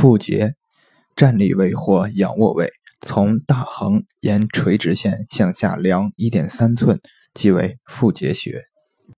腹结，站立位或仰卧位，从大横沿垂直线向下量一点三寸，即为腹结穴。